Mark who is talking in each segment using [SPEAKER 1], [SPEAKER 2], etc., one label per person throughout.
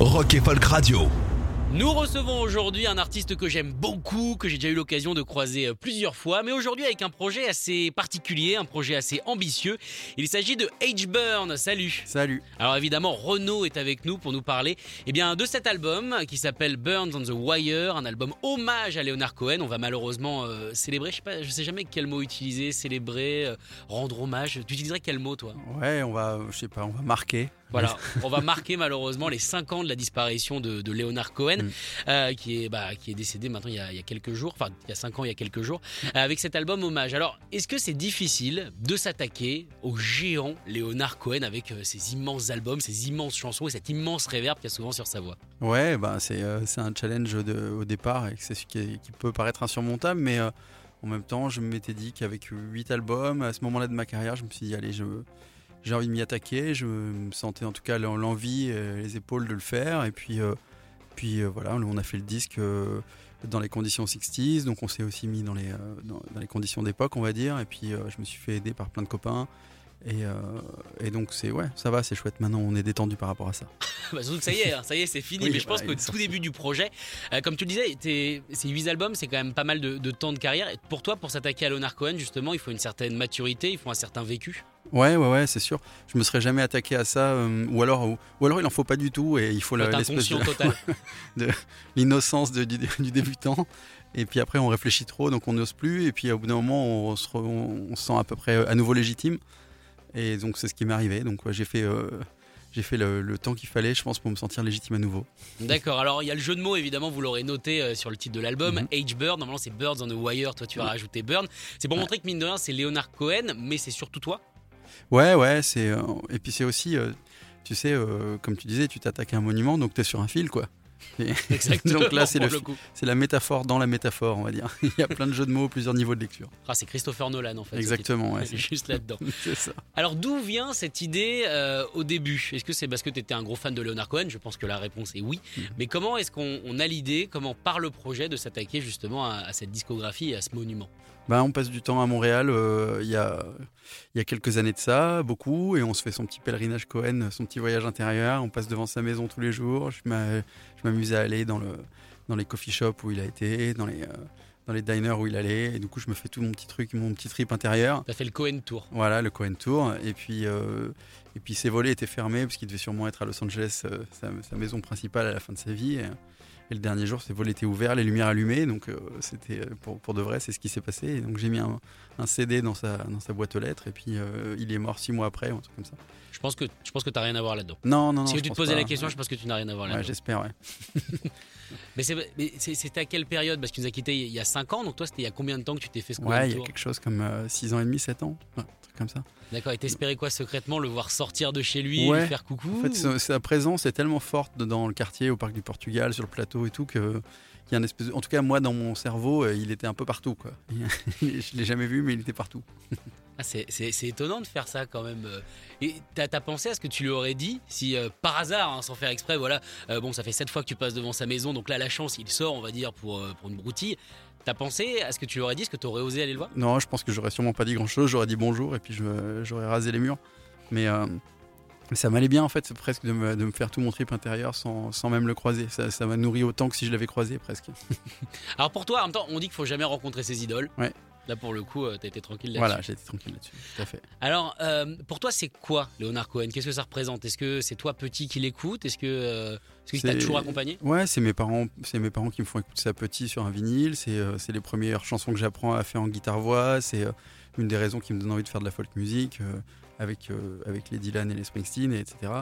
[SPEAKER 1] Rock et Folk Radio.
[SPEAKER 2] Nous recevons aujourd'hui un artiste que j'aime beaucoup, que j'ai déjà eu l'occasion de croiser euh, plusieurs fois, mais aujourd'hui avec un projet assez particulier, un projet assez ambitieux. Il s'agit de H-Burn. Salut.
[SPEAKER 3] Salut.
[SPEAKER 2] Alors évidemment, Renaud est avec nous pour nous parler eh bien, de cet album qui s'appelle Burns on the Wire, un album hommage à Leonard Cohen. On va malheureusement euh, célébrer, je sais pas, je sais jamais quel mot utiliser, célébrer, euh, rendre hommage. Tu utiliserais quel mot toi?
[SPEAKER 3] Ouais, on va, je sais pas, on va marquer.
[SPEAKER 2] Voilà, on va marquer malheureusement les 5 ans de la disparition de, de Leonard Cohen,
[SPEAKER 3] Mm.
[SPEAKER 2] euh, qui, est, bah, qui est décédé maintenant il y, a, il y a quelques jours, enfin il y a 5 ans, il y a quelques jours, euh, avec cet album hommage. Alors, est-ce que c'est difficile de s'attaquer au géant Leonard Cohen avec euh, ses immenses albums, ses immenses chansons et cette immense réverb qu'il y a souvent sur sa voix?
[SPEAKER 3] Ouais, bah c'est un challenge de- au départ et c'est ce qui, qui peut paraître insurmontable, mais en même temps, je m'étais dit qu'avec 8 albums, à ce moment-là de ma carrière, je me suis dit, allez, je- j'ai envie de m'y attaquer. Je me sentais en tout cas l'en- l'envie, les épaules de le faire. Et puis, euh, puis euh, voilà, on a fait le disque euh, dans les conditions 60s, donc on s'est aussi mis dans les, dans, les conditions d'époque, on va dire. Et puis, je me suis fait aider par plein de copains. Et, euh, et donc, c'est ouais, ça va, c'est chouette. Maintenant, on est détendu par rapport à ça.
[SPEAKER 2] bah, Surtout que ça y est, hein, ça y est, c'est fini.
[SPEAKER 3] Oui,
[SPEAKER 2] mais je pense
[SPEAKER 3] voilà,
[SPEAKER 2] qu'au
[SPEAKER 3] est
[SPEAKER 2] tout
[SPEAKER 3] sorti.
[SPEAKER 2] début du projet, euh, comme tu le disais, ces 8 albums, c'est quand même pas mal de, de temps de carrière. Et pour toi, pour s'attaquer à Leonard Cohen, justement, il faut une certaine maturité, il faut un certain vécu.
[SPEAKER 3] Ouais, ouais, ouais, c'est sûr. Je me serais jamais attaqué à ça, euh, ou alors, ou, ou alors il en faut pas du tout et il faut l'espèce de l'innocence du, du débutant. Et puis après, on réfléchit trop, donc on n'ose plus. Et puis au bout d'un moment, on se, re- on se sent à peu près à nouveau légitime. Et donc c'est ce qui m'est arrivé. Donc ouais, j'ai fait, euh, j'ai fait le, le temps qu'il fallait, je pense, pour me sentir légitime à nouveau.
[SPEAKER 2] D'accord, alors il y a le jeu de mots, évidemment, vous l'aurez noté euh, sur le titre de l'album,
[SPEAKER 3] Mhm.
[SPEAKER 2] H-Bird, normalement c'est Birds on the Wire, toi tu as rajouté Burn. C'est pour
[SPEAKER 3] Ouais.
[SPEAKER 2] montrer que mine de rien c'est Leonard Cohen, mais c'est surtout toi.
[SPEAKER 3] Ouais, ouais, c'est. euh, et puis c'est aussi, euh, tu sais, comme tu disais, tu t'attaques à un monument, donc tu es sur un fil, quoi.
[SPEAKER 2] Exactement.
[SPEAKER 3] donc là, c'est
[SPEAKER 2] pour
[SPEAKER 3] le,
[SPEAKER 2] le coup.
[SPEAKER 3] c'est la métaphore dans la métaphore, on va dire. Il y a plein de jeux de mots, plusieurs niveaux de lecture.
[SPEAKER 2] Ah, c'est Christopher Nolan en fait.
[SPEAKER 3] Exactement, ouais, c'est-
[SPEAKER 2] juste là-dedans.
[SPEAKER 3] c'est ça.
[SPEAKER 2] Alors d'où vient cette idée euh, au début? Est-ce que c'est parce que tu étais un gros fan de Leonard Cohen? Je pense que la réponse est oui.
[SPEAKER 3] Mhm.
[SPEAKER 2] Mais comment est-ce qu'on on a l'idée, comment part le projet de s'attaquer justement à, à cette discographie et à ce monument?
[SPEAKER 3] Bah, on passe du temps à Montréal euh, il y, a, il y a quelques années de ça, beaucoup, et on se fait son petit pèlerinage Cohen, son petit voyage intérieur. On passe devant sa maison tous les jours. Je m'amusais à aller dans, le, dans les coffee shops où il a été, dans les, euh, dans les diners où il allait. Et du coup, je me fais tout mon petit truc, mon petit trip intérieur.
[SPEAKER 2] T'as fait le Cohen Tour.
[SPEAKER 3] Voilà, le Cohen Tour. Et puis, euh, et puis ses volets étaient fermés parce qu'il devait sûrement être à Los Angeles, euh, sa, sa maison principale à la fin de sa vie. Et, et le dernier jour, ses volets étaient ouverts, les lumières allumées. Donc, euh, c'était euh, pour, pour de vrai, c'est ce qui s'est passé. Et donc, j'ai mis un, un CD dans sa, dans sa boîte aux lettres. Et puis, euh, il est mort six mois après, ou un truc comme ça.
[SPEAKER 2] Je pense que je pense que t'as rien à voir là-dedans.
[SPEAKER 3] Non, non, non.
[SPEAKER 2] si
[SPEAKER 3] je
[SPEAKER 2] tu te posais
[SPEAKER 3] pas.
[SPEAKER 2] la question, je pense que tu n'as rien à voir
[SPEAKER 3] Ouais,
[SPEAKER 2] là-dedans.
[SPEAKER 3] j'espère, ouais.
[SPEAKER 2] mais c'était à quelle période? Parce qu'il nous a quittés il y a 5 ans, donc toi c'était il y a combien de temps que tu t'es fait ce
[SPEAKER 3] Ouais, il y a quelque chose comme 6 ans et demi, 7 ans. Ouais, un truc comme ça.
[SPEAKER 2] D'accord, et t'espérais quoi secrètement Le voir sortir de chez lui,
[SPEAKER 3] Ouais.
[SPEAKER 2] lui faire coucou
[SPEAKER 3] En fait, sa- sa présence est tellement forte dans le quartier, au parc du Portugal, sur le plateau et tout, que qu'il y a une espèce de- En tout cas, moi, dans mon cerveau, euh, il était un peu partout. Quoi. Je l'ai jamais vu, mais il était partout.
[SPEAKER 2] Ah, c'est- étonnant de faire ça quand même. euh. Et t'as as pensé à ce que tu lui aurais dit si euh, par hasard, hein, sans faire exprès, voilà, euh, bon, ça fait sept fois que tu passes devant sa maison, donc là la chance, il sort, on va dire, pour, euh, pour une broutille. T'as pensé à ce que tu lui aurais dit, est-ce que t'aurais osé aller le voir?
[SPEAKER 3] Non, je pense que j'aurais sûrement pas dit grand-chose. J'aurais dit bonjour et puis j'aurais rasé les murs. Mais euh, ça m'allait bien, en fait, c'est presque de me, de me faire tout mon trip intérieur sans, sans même le croiser. Ça ça m'a nourri autant que si je l'avais croisé, presque.
[SPEAKER 2] Alors pour toi, en même temps, on dit qu'il faut jamais rencontrer ses idoles.
[SPEAKER 3] Ouais.
[SPEAKER 2] Là pour le coup, euh, t'as été tranquille là-dessus.
[SPEAKER 3] Voilà, j'ai été tranquille là-dessus. Tout à fait.
[SPEAKER 2] Alors, euh, pour toi, c'est quoi Léonard Cohen? Qu'est-ce que ça représente? Est-ce que c'est toi petit qui l'écoute? Est-ce que euh, est-ce toujours accompagné?
[SPEAKER 3] Ouais, c'est mes parents, c'est mes parents qui me font écouter ça petit sur un vinyle. C'est euh, c'est les premières chansons que j'apprends à faire en guitare voix. C'est une des raisons qui me donne envie de faire de la folk music. Avec, euh, avec les Dylan et les Springsteen, et etc.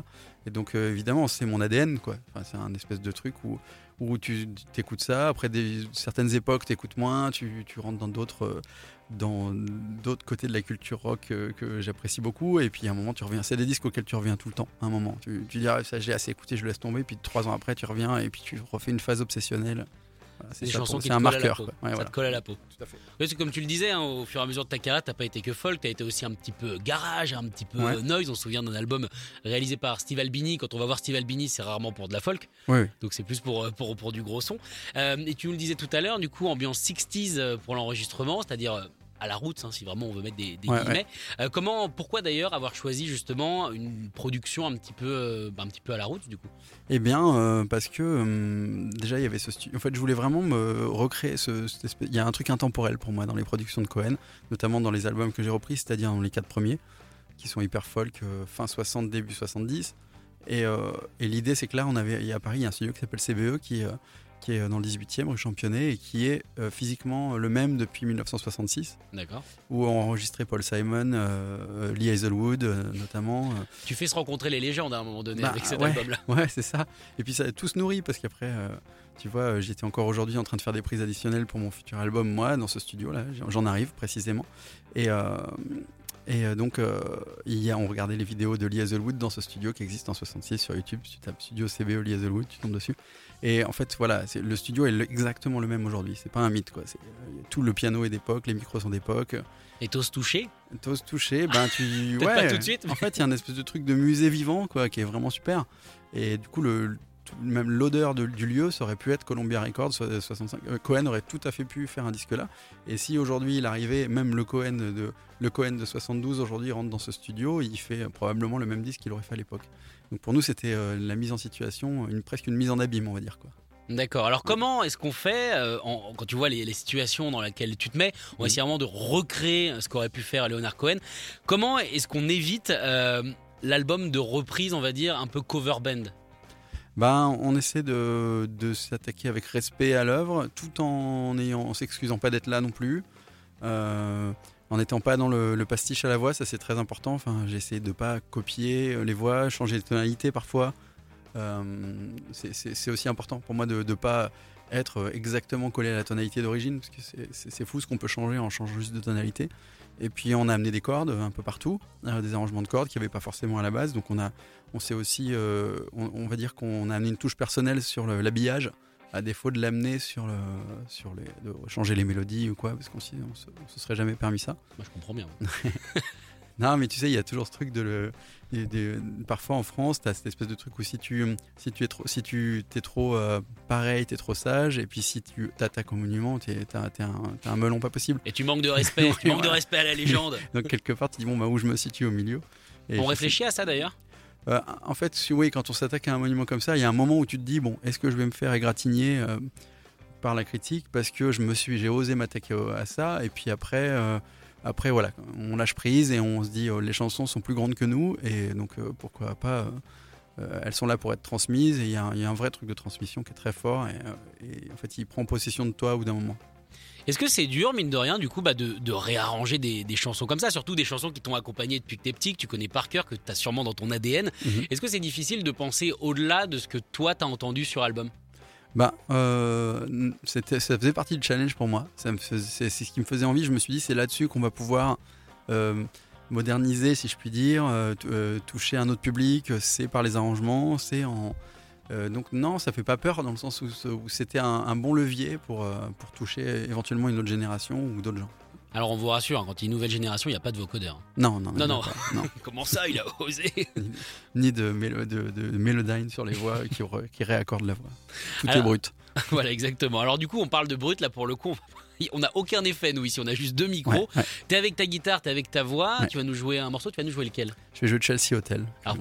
[SPEAKER 3] Et donc, euh, évidemment, c'est mon ADN, quoi. C'est un espèce de truc où, où tu écoutes ça. Après certaines époques, tu écoutes moins, tu, tu rentres dans d'autres. euh, dans d'autres côtés de la culture rock que j'apprécie beaucoup et puis à un moment tu reviens c'est des disques auxquels tu reviens tout le temps un moment tu, tu dis ah, ça j'ai assez écouté je laisse tomber puis trois ans après tu reviens et puis tu refais une phase obsessionnelle c'est
[SPEAKER 2] Des
[SPEAKER 3] ça
[SPEAKER 2] chansons
[SPEAKER 3] pour-
[SPEAKER 2] qui
[SPEAKER 3] c'est
[SPEAKER 2] te
[SPEAKER 3] un marqueur quoi. Ouais,
[SPEAKER 2] ça
[SPEAKER 3] voilà.
[SPEAKER 2] te colle à la peau.
[SPEAKER 3] Tout à fait.
[SPEAKER 2] Oui, c'est comme tu le disais, hein, au fur et à mesure de ta carrière, t'as pas été que folk, t'as été aussi un petit peu garage, un petit peu
[SPEAKER 3] Ouais.
[SPEAKER 2] noise. On se souvient d'un album réalisé par Steve Albini. Quand on va voir Steve Albini, c'est rarement pour de la folk, donc c'est plus pour, euh, pour, pour du gros son. Euh, et tu nous le disais tout à l'heure, du coup, ambiance 60s euh, pour l'enregistrement, c'est-à-dire euh, à la route, hein, si vraiment on veut mettre des, des
[SPEAKER 3] Ouais,
[SPEAKER 2] guillemets. Euh, comment, pourquoi d'ailleurs avoir choisi justement une production un petit peu, euh, bah, un petit peu à la route du coup?
[SPEAKER 3] Eh bien, euh, parce que déjà il y avait ce studio. En fait, je voulais vraiment me recréer ce. cette espèce- Il y a un truc intemporel pour moi dans les productions de Cohen, notamment dans les albums que j'ai repris, c'est-à-dire dans les quatre premiers, qui sont hyper folk, fin 60, début 70. Et, et l'idée, c'est que là, on avait, il y a à Paris, il y a un studio qui s'appelle CBE, qui, qui est dans le 18e, rue Championnet, et qui est euh, physiquement le même depuis 1966,
[SPEAKER 2] D'accord.
[SPEAKER 3] où ont enregistré Paul Simon, euh, Lee Hazelwood, euh, notamment. euh,
[SPEAKER 2] Tu fais se rencontrer les légendes à un moment donné
[SPEAKER 3] Bah,
[SPEAKER 2] avec cet
[SPEAKER 3] ouais.
[SPEAKER 2] album-là.
[SPEAKER 3] Ouais, c'est ça. Et puis ça tout se nourrit parce qu'après, euh, tu vois, euh, j'étais encore aujourd'hui en train de faire des prises additionnelles pour mon futur album, moi, dans ce studio-là. J'en- J'en arrive précisément. Et, euh, et euh, donc, euh, hier, on regardait les vidéos de Lee Hazelwood dans ce studio qui existe en 66 sur YouTube. Tu tapes studio CBE Lee Hazelwood, tu tombes dessus. Et en fait, voilà, le studio est le- exactement le même aujourd'hui. C'est pas un mythe, quoi. Euh, tout le piano est d'époque, les micros sont d'époque.
[SPEAKER 2] Et t'oses toucher?
[SPEAKER 3] T'oses toucher, ben tu. Ouais.
[SPEAKER 2] pas tout de suite, mais-
[SPEAKER 3] En fait, il y a un espèce de truc de musée vivant, quoi, qui est vraiment super. Et du coup, le, tout- même l'odeur de- du lieu, ça aurait pu être Columbia Records so- 65. Euh, Cohen aurait tout à fait pu faire un disque là. Et si aujourd'hui il arrivait, même le Cohen de, le Cohen de 72 aujourd'hui rentre dans ce studio, il fait euh, probablement le même disque qu'il aurait fait à l'époque. Donc pour nous, c'était euh, la mise en situation, une, presque une mise en abîme, on va dire. Quoi.
[SPEAKER 2] D'accord. Alors comment est-ce qu'on fait euh, en- quand tu vois les, les situations dans lesquelles tu te mets On va essayer vraiment de recréer ce qu'aurait pu faire Leonard Cohen. Comment est-ce qu'on évite euh, l'album de reprise, on va dire, un peu cover band?
[SPEAKER 3] Ben, on essaie de, s'attaquer avec respect à l'œuvre, tout en en s'excusant pas d'être là non plus, euh, en n'étant pas dans le, pastiche à la voix, ça c'est très important. Enfin, j'ai essayé de pas copier euh, les voix, changer de tonalité parfois. Euh, c'est aussi important pour moi de ne pas être exactement collé à la tonalité d'origine, parce que c'est- fou ce qu'on peut changer en changeant juste de tonalité. Et puis on a amené des cordes un peu partout, euh, des arrangements de cordes qu'il n'y avait pas forcément à la base. Donc on a, on sait aussi, euh, on, on va dire qu'on a amené une touche personnelle sur l'habillage, à défaut de l'amener sur le, sur les, de changer les mélodies ou quoi, parce qu'on s'y- on se, on se serait jamais permis ça.
[SPEAKER 2] Moi, je comprends bien.
[SPEAKER 3] Non, mais tu sais, il y a toujours ce truc de le. de- de- parfois en France, tu as cette espèce de truc où si tu, si tu es trop, si tu es trop euh, pareil, tu es trop sage, et puis si tu t'attaques au monument, tu es, un, melon pas possible.
[SPEAKER 2] Et tu manques de respect, tu manques de respect à la légende.
[SPEAKER 3] Donc quelque part, tu dis, bon, bah, où je me situe au milieu? Et
[SPEAKER 2] On réfléchit à ça d'ailleurs?
[SPEAKER 3] Euh, en fait, si- oui, quand on s'attaque à un monument comme ça, il y a un moment où tu te dis bon, est-ce que je vais me faire égratigner euh, par la critique parce que je me suis, j'ai osé m'attaquer à ça, et puis après, euh, après voilà, on lâche prise et on se dit oh, les chansons sont plus grandes que nous, et donc euh, pourquoi pas. euh, euh, elles sont là pour être transmises et il y, a un- il y a un vrai truc de transmission qui est très fort et, et en fait il prend possession de toi au bout d'un moment.
[SPEAKER 2] Est-ce que c'est dur, mine de rien, du coup, bah, de, de réarranger des, des chansons comme ça, surtout des chansons qui t'ont accompagné depuis que t'es petit, que tu connais par cœur, que tu as sûrement dans ton ADN
[SPEAKER 3] Mhm.
[SPEAKER 2] Est-ce que c'est difficile de penser au-delà de ce que toi t'as entendu sur album
[SPEAKER 3] Bah, euh, ça faisait partie du challenge pour moi. C'est, ce qui me faisait envie. Je me suis dit, c'est là-dessus qu'on va pouvoir euh, moderniser, si je puis dire, euh, toucher un autre public. C'est par les arrangements, c'est en. donc non, ça fait pas peur dans le sens où, c'était un, un bon levier pour, pour toucher éventuellement une autre génération ou d'autres gens.
[SPEAKER 2] Alors on vous rassure, hein, quand il y a une nouvelle génération, il n'y a pas de vocodeur.
[SPEAKER 3] Non, non,
[SPEAKER 2] Non, non.
[SPEAKER 3] non.
[SPEAKER 2] Comment ça, il a osé
[SPEAKER 3] Ni de, mélo- de, de mélodine sur les voix qui, re- qui la voix. Tout
[SPEAKER 2] Alors-
[SPEAKER 3] est brut.
[SPEAKER 2] Voilà, exactement. Alors du coup, on parle de brut, là pour le coup, on n'a aucun effet, nous ici, on a juste deux micros.
[SPEAKER 3] Ouais, ouais.
[SPEAKER 2] T'es avec ta guitare, t'es avec ta voix,
[SPEAKER 3] Ouais.
[SPEAKER 2] tu vas nous jouer un morceau, tu vas nous jouer lequel?
[SPEAKER 3] Je vais jouer Chelsea Hotel.
[SPEAKER 2] Ah.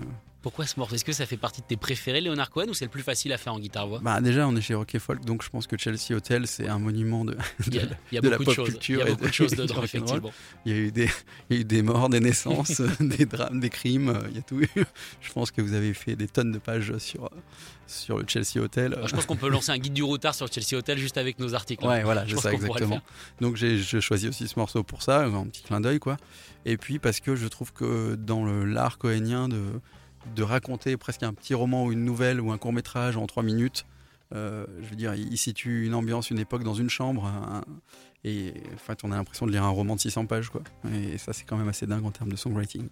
[SPEAKER 3] Euh,
[SPEAKER 2] Pourquoi ce morceau? Est-ce que ça fait partie de tes préférés, Leonard Cohen, ou c'est le plus facile à faire en guitare-voix
[SPEAKER 3] Bah déjà, on est chez Rock et Folk, donc je pense que Chelsea Hotel, c'est un monument de,
[SPEAKER 2] Il y a,
[SPEAKER 3] de-
[SPEAKER 2] a
[SPEAKER 3] de la pop
[SPEAKER 2] choses.
[SPEAKER 3] culture
[SPEAKER 2] Il y a beaucoup
[SPEAKER 3] de-
[SPEAKER 2] choses dedans, effectivement.
[SPEAKER 3] Il y a eu des, il y a eu des morts, des naissances, des drames, des crimes, euh, il y a tout. eu. Je pense que vous avez fait des tonnes de pages sur, sur le Chelsea Hotel.
[SPEAKER 2] Alors, Je pense qu'on peut lancer un guide du routard sur le Chelsea Hotel juste avec nos articles.
[SPEAKER 3] Ouais, voilà,
[SPEAKER 2] Je
[SPEAKER 3] je sais exactement. Donc j'ai je choisis aussi ce morceau pour ça, un petit clin d'œil quoi. Et puis parce que je trouve que dans le l'art cohénien de de raconter presque un petit roman ou une nouvelle ou un court métrage en trois minutes, euh, je veux dire, il, situe une ambiance, une époque dans une chambre, un- et en fait on a l'impression de lire un roman de 600 pages quoi. Et ça c'est quand même assez dingue en termes de songwriting.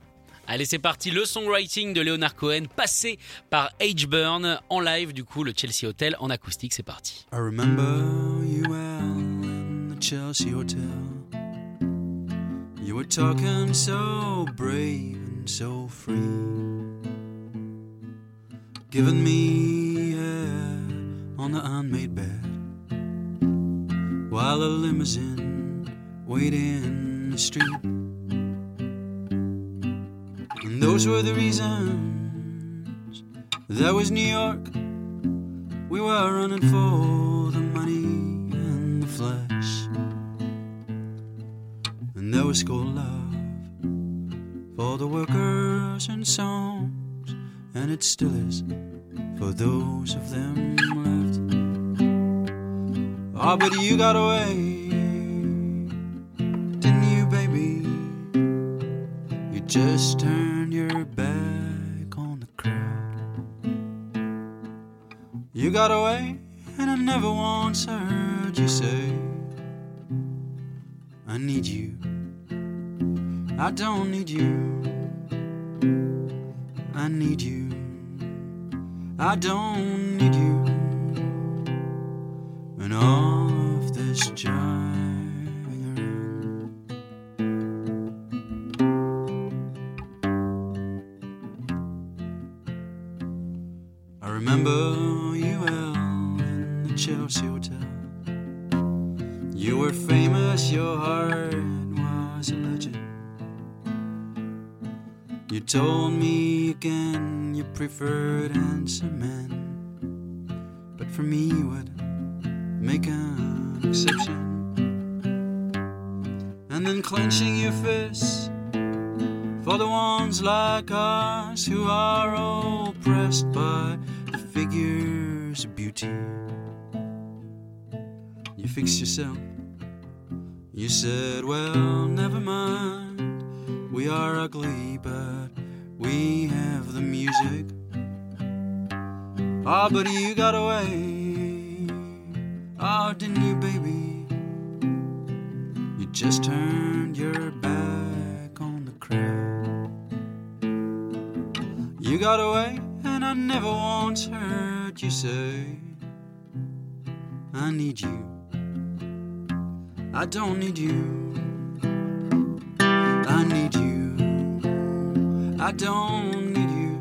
[SPEAKER 2] Allez, c'est parti. Le songwriting de Leonard Cohen, passé par H-Burn en live, du coup, le Chelsea Hotel en acoustique. C'est parti.
[SPEAKER 3] I remember you well in the Chelsea Hotel. You were talking so brave and so free. Giving me air on the unmade bed. While a limousine waited in the street. And those were the reasons. That was New York. We were running for the money and the flesh. And there was school love for the workers and songs, and it still is for those of them left. Oh, but you got away, didn't you, baby? You just turned your back on the crowd. You got away, and I never once heard you say, I need you. I don't need you. I need you. I don't need you. And all of this driving would make an exception. And then clenching your fists for the ones like us who are oppressed by the figures of beauty. You fixed yourself. You said, well, never mind. We are ugly, but we have the music. Ah, but you got away. Oh, didn't you, baby? You just turned your back on the crowd. You got away, and I never once heard you say, I need you. I don't need you. I need you. I don't need you.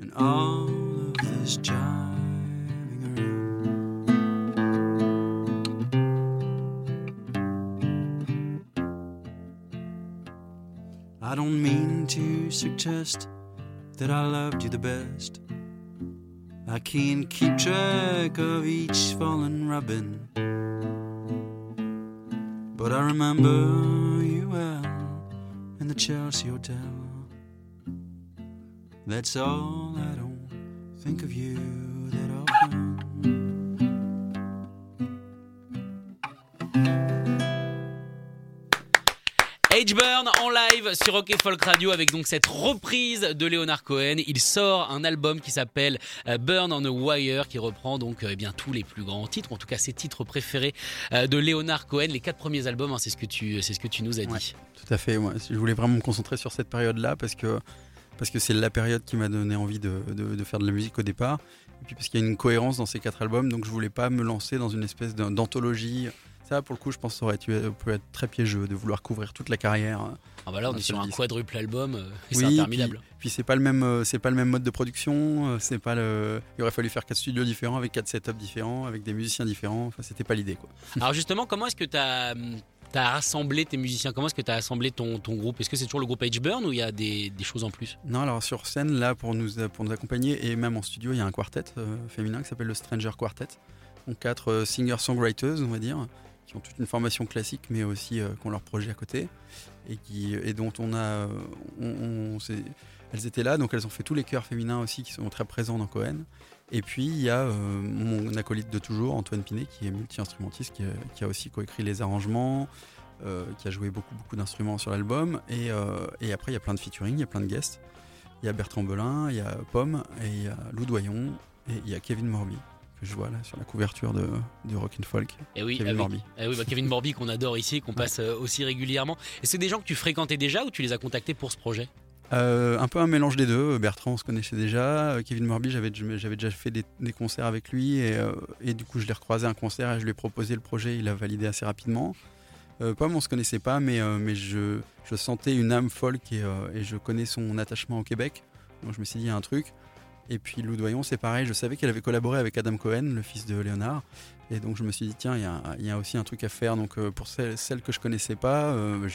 [SPEAKER 3] And all of this suggest that I loved you the best. I can't keep track of each fallen robin. But I remember you well in the Chelsea Hotel. That's all I don't think of you that often.
[SPEAKER 2] Sur Rock et Folk Radio avec donc cette reprise de Leonard Cohen. Il sort un album qui s'appelle euh, Burn on a Wire qui reprend donc euh, eh bien tous les plus grands titres, en tout cas ses titres préférés euh, de Leonard Cohen. Les quatre premiers albums, hein, c'est ce que tu, c'est ce que tu nous as dit.
[SPEAKER 3] Tout à fait, je voulais vraiment me concentrer sur cette période-là parce que parce que c'est la période qui m'a donné envie de, faire de la musique au départ. Et puis parce qu'il y a une cohérence dans ces quatre albums, donc je voulais pas me lancer dans une espèce d'anthologie. Ça, pour le coup, je pense que ça aurait peut être très piégeux de vouloir couvrir toute la carrière.
[SPEAKER 2] Ah bah là, on est sur un quadruple album, euh, et
[SPEAKER 3] Oui,
[SPEAKER 2] c'est interminable.
[SPEAKER 3] Puis c'est pas le même, euh, c'est pas le même mode de production. euh, C'est pas le. Il aurait fallu faire quatre studios différents avec quatre setups différents, avec des musiciens différents. Enfin, c'était pas l'idée, quoi.
[SPEAKER 2] Alors justement, comment est-ce que tu as as rassemblé tes musiciens? Comment est-ce que tu as assemblé ton, ton groupe? Est-ce que c'est toujours le groupe H-Burn ou il y a des, des, choses en plus?
[SPEAKER 3] Non, alors sur scène, là, pour nous, pour nous accompagner, et même en studio, il y a un quartet féminin qui s'appelle le Stranger Quartet. Donc quatre singer-songwriters, on va dire, qui ont toute une formation classique, mais aussi euh, qui ont leur projet à côté, et, qui, et dont on a... On, on, elles étaient là, donc elles ont fait tous les chœurs féminins aussi qui sont très présents dans Cohen. Et puis il y a euh, mon acolyte de toujours, Antoine Pinet, qui est multi-instrumentiste, qui, a aussi coécrit les arrangements, euh, qui a joué beaucoup, beaucoup d'instruments sur l'album. Et, euh, et, après, il y a plein de featuring, il y a plein de guests. Il y a Bertrand Belin, il y a Pomme, et il y a Lou Doyon, et il y a Kevin Morby. Que je vois là sur la couverture de, de Rock and Folk.
[SPEAKER 2] Et oui,
[SPEAKER 3] Kevin
[SPEAKER 2] ah
[SPEAKER 3] Morby.
[SPEAKER 2] Oui, ah oui bah Kevin Morby qu'on adore ici, qu'on passe ouais. aussi régulièrement. Et c'est des gens que tu fréquentais déjà ou tu les as contactés pour ce projet?
[SPEAKER 3] Euh, un peu un mélange des deux. Bertrand, on se connaissait déjà. Kevin Morby, j'avais déjà fait des, des, concerts avec lui et, euh, et du coup, je l'ai recroisé à un concert et je lui ai proposé le projet. Il a validé assez rapidement. Euh, Pomme, on se connaissait pas, mais, euh, mais je, je, sentais une âme folk et, et, je connais son attachement au Québec. Donc je me suis dit, il y a un truc. Et puis Lou Doyon, c'est pareil. Je savais qu'elle avait collaboré avec Adam Cohen, le fils de Léonard. Et donc je me suis dit, tiens, il y, y, a aussi un truc à faire. Donc euh, pour celles, celles, que je connaissais pas, euh,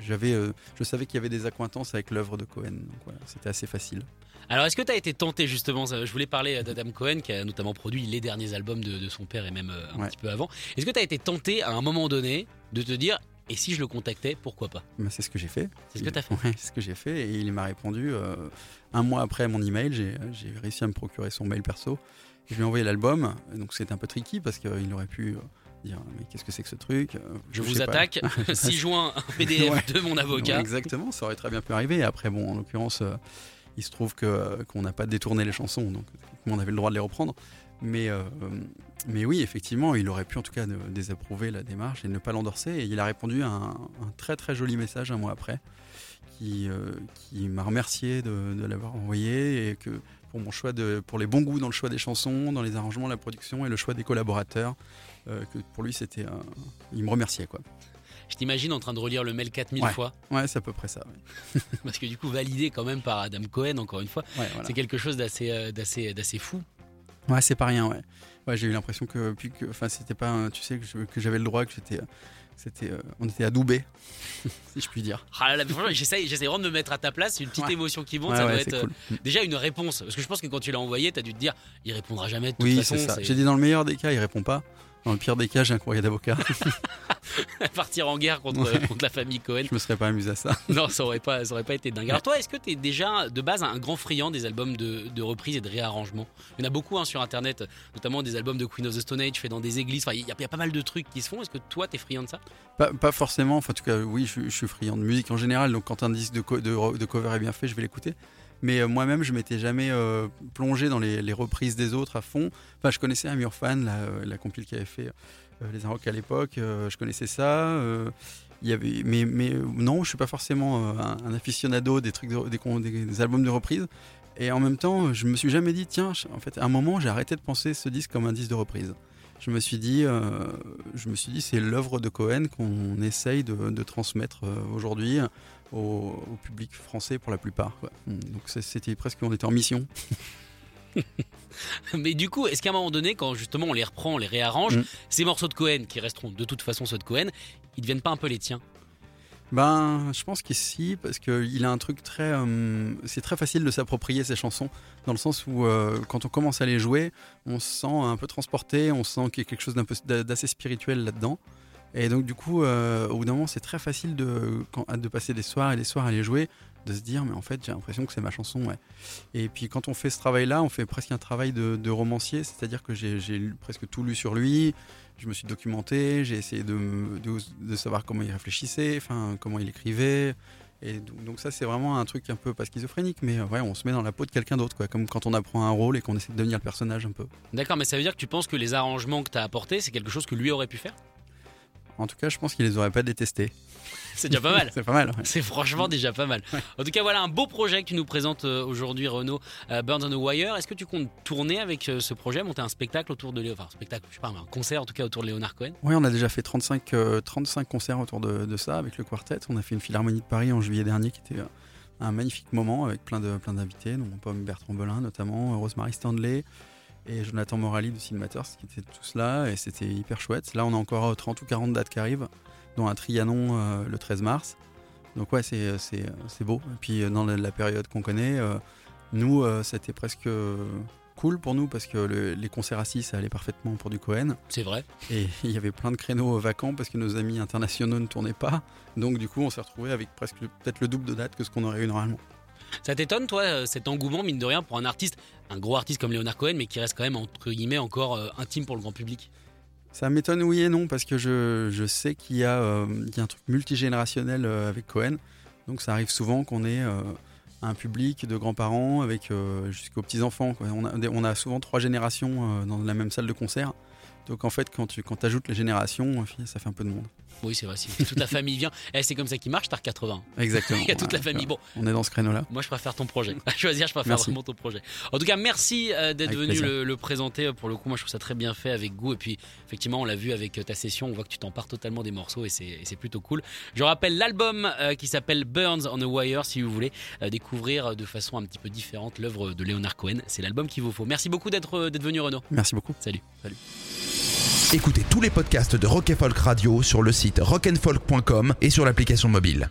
[SPEAKER 3] j'avais, euh, je savais qu'il y avait des accointances avec l'œuvre de Cohen. Donc voilà, c'était assez facile.
[SPEAKER 2] Alors est-ce que tu as été tenté justement Je voulais parler d'Adam Cohen qui a notamment produit les derniers albums de, de son père et même un ouais. petit peu avant. Est-ce que tu as été tenté à un moment donné de te dire et si je le contactais, pourquoi pas
[SPEAKER 3] bah, C'est ce que j'ai fait.
[SPEAKER 2] C'est ce que tu as fait
[SPEAKER 3] ouais, C'est ce que j'ai fait et il m'a répondu euh, un mois après mon email. J'ai réussi à me procurer son mail perso. Je lui ai envoyé l'album. Donc c'était un peu tricky parce qu'il aurait pu dire Mais qu'est-ce que c'est que ce truc
[SPEAKER 2] Je, je vous attaque. 6 juin, un PDF ouais. de mon avocat.
[SPEAKER 3] exactement, ça aurait très bien pu arriver. Après, bon, en l'occurrence, euh, il se trouve qu'on qu n'a pas détourné les chansons. Donc on avait le droit de les reprendre. Mais, euh, mais oui, effectivement, il aurait pu en tout cas désapprouver la démarche et ne pas l'endorser. Et il a répondu à un, un, très très joli message un mois après qui, euh, qui m'a remercié de, de l'avoir envoyé et que pour mon choix de, pour les bons goûts dans le choix des chansons, dans les arrangements, la production et le choix des collaborateurs, euh, que pour lui c'était, il me remerciait quoi.
[SPEAKER 2] Je t'imagine en train de relire le mail 4000
[SPEAKER 3] ouais.
[SPEAKER 2] fois.
[SPEAKER 3] Ouais, c'est à peu près ça. Ouais.
[SPEAKER 2] Parce que du coup, validé quand même par Adam Cohen, encore une fois,
[SPEAKER 3] ouais, voilà.
[SPEAKER 2] c'est quelque chose d'assez, d'assez, d'assez fou.
[SPEAKER 3] Ouais, c'est pas rien, ouais. Ouais, j'ai eu l'impression que, puis que, enfin, c'était pas, tu sais, que j'avais le droit, que j'étais, c'était, euh, on était adoubés, si je puis dire.
[SPEAKER 2] Ah j'essaie vraiment de me mettre à ta place, une petite
[SPEAKER 3] ouais.
[SPEAKER 2] émotion qui monte,
[SPEAKER 3] ouais,
[SPEAKER 2] ça
[SPEAKER 3] doit
[SPEAKER 2] être
[SPEAKER 3] cool.
[SPEAKER 2] euh, déjà une réponse. Parce que je pense que quand tu l'as envoyé, t'as dû te dire, il répondra jamais de toute
[SPEAKER 3] oui,
[SPEAKER 2] façon.
[SPEAKER 3] c'est ça. J'ai dit dans le meilleur des cas, il répond pas. Dans le pire des cas, j'ai un courrier d'avocat.
[SPEAKER 2] Partir en guerre contre,
[SPEAKER 3] ouais.
[SPEAKER 2] contre, la famille Cohen.
[SPEAKER 3] Je me serais pas amusé à ça.
[SPEAKER 2] Non, ça aurait pas, ça aurait pas été dingue. Alors toi, est-ce que tu es déjà de base un grand friand des albums de, de reprise et de réarrangement Il y en a beaucoup hein, sur Internet, notamment des albums de Queen of the Stone Age faits dans des églises. Enfin, il y, y, a pas mal de trucs qui se font. Est-ce que toi, tu es friand de ça?
[SPEAKER 3] Pas, pas, forcément. Enfin, en tout cas, oui, je, je, suis friand de musique en général. Donc quand un disque de, co de, de cover est bien fait, je vais l'écouter mais euh, moi-même je m'étais jamais euh, plongé dans les, les, reprises des autres à fond. Enfin, je connaissais Amir Fan, la, la compile qui avait fait euh, les Inrocks à l'époque, je connaissais ça. il y avait, mais, non, je suis pas forcément un, un aficionado des trucs, de, des, albums de reprise. Et en même temps, je me suis jamais dit, tiens, en fait, à un moment, j'ai arrêté de penser ce disque comme un disque de reprise. Je me suis dit, euh, je me suis dit, c'est l'œuvre de Cohen qu'on essaye de transmettre aujourd'hui au, au, public français pour la plupart. Quoi. Donc c'était presque on était en mission.
[SPEAKER 2] Mais du coup, est-ce qu'à un moment donné, quand justement on les reprend, on les réarrange, mmh. ces morceaux de Cohen qui resteront de toute façon ceux de Cohen, ils deviennent pas un peu les tiens?
[SPEAKER 3] Ben, je pense qu'ici, parce qu'il a un truc très. Euh, c'est très facile de s'approprier ces chansons, dans le sens où euh, quand on commence à les jouer, on se sent un peu transporté, on sent qu'il y a quelque chose d'assez spirituel là-dedans. Et donc, du coup, euh, au bout d'un moment, c'est très facile de, de passer des soirs et des soirs à les jouer, de se dire, mais en fait, j'ai l'impression que c'est ma chanson. Ouais. Et puis, quand on fait ce travail-là, on fait presque un travail de, romancier, c'est-à-dire que j'ai presque tout lu sur lui je me suis documenté, j'ai essayé de, de, savoir comment il réfléchissait, enfin comment il écrivait. Et donc, donc ça c'est vraiment un truc un peu pas schizophrénique, mais ouais, on se met dans la peau de quelqu'un d'autre, quoi, comme quand on apprend un rôle et qu'on essaie de devenir le personnage un peu.
[SPEAKER 2] D'accord, mais ça veut dire que tu penses que les arrangements que tu as apportés, c'est quelque chose que lui aurait pu faire?
[SPEAKER 3] En tout cas, je pense qu'il les aurait pas détestés.
[SPEAKER 2] C'est déjà pas mal.
[SPEAKER 3] c'est pas mal. Ouais.
[SPEAKER 2] C'est franchement déjà pas mal. Ouais. En tout cas, voilà un beau projet que tu nous présentes aujourd'hui, Renaud. Euh, Burns on the Wire. Est-ce que tu comptes tourner avec euh, ce projet, monter un spectacle autour de Léonard Enfin, un spectacle, je sais pas, un concert en tout cas autour de Léonard Cohen?
[SPEAKER 3] Oui, on a déjà fait 35, euh, 35 concerts autour de, de, ça avec le quartet. On a fait une philharmonie de Paris en juillet dernier qui était un magnifique moment avec plein d'invités, plein dont Pomme Bertrand Belin notamment, Rosemary Stanley et Jonathan Morali de Cinematters qui étaient tous là et c'était hyper chouette. Là, on a encore 30 ou 40 dates qui arrivent. dont un Trianon le 13 mars. Donc ouais, c'est, c'est, c'est beau. Et puis dans la, la période qu'on connaît, nous, c'était presque cool pour nous parce que les concerts assis, ça allait parfaitement pour du Cohen.
[SPEAKER 2] C'est vrai.
[SPEAKER 3] Et il y avait plein de créneaux vacants parce que nos amis internationaux ne tournaient pas. Donc du coup, on s'est retrouvé avec presque peut-être le double de dates que ce qu'on aurait eu normalement.
[SPEAKER 2] Ça t'étonne, toi, euh, cet engouement, mine de rien, pour un artiste, un gros artiste comme Leonard Cohen, mais qui reste quand même, entre guillemets, encore euh, intime pour le grand public?
[SPEAKER 3] Ça m'étonne, oui et non, parce que je, sais qu'il y, euh, a un truc multigénérationnel avec Cohen. Donc ça arrive souvent qu'on ait un public de grands-parents euh, jusqu'aux petits-enfants. On a, on a, souvent trois générations euh, dans la même salle de concert. Donc en fait, quand tu quand ajoutes les générations, ça fait un peu de monde.
[SPEAKER 2] Oui, c'est vrai. Si toute la famille vient, eh, c'est comme ça qui marche, t'as 80.
[SPEAKER 3] Exactement.
[SPEAKER 2] Il y a toute la famille. Bon,
[SPEAKER 3] on est dans ce créneau-là.
[SPEAKER 2] Moi, je préfère ton projet. À choisir, je préfère vraiment ton projet. En tout cas, merci euh, d'être venu le, présenter. Pour le coup, moi, je trouve ça très bien fait avec goût. Et puis, effectivement, on l'a vu avec euh, ta session. On voit que tu t'empares totalement des morceaux et c'est plutôt cool. Je rappelle l'album euh, qui s'appelle Burns on a Wire, si vous voulez découvrir de façon un petit peu différente l'œuvre de Leonard Cohen. C'est l'album qu'il vous faut. Merci beaucoup d'être venu, Renaud.
[SPEAKER 3] Merci beaucoup.
[SPEAKER 2] Salut.
[SPEAKER 3] Salut.
[SPEAKER 1] Écoutez tous les podcasts de Rock Folk Radio sur le site rockandfolk.com et sur l'application mobile.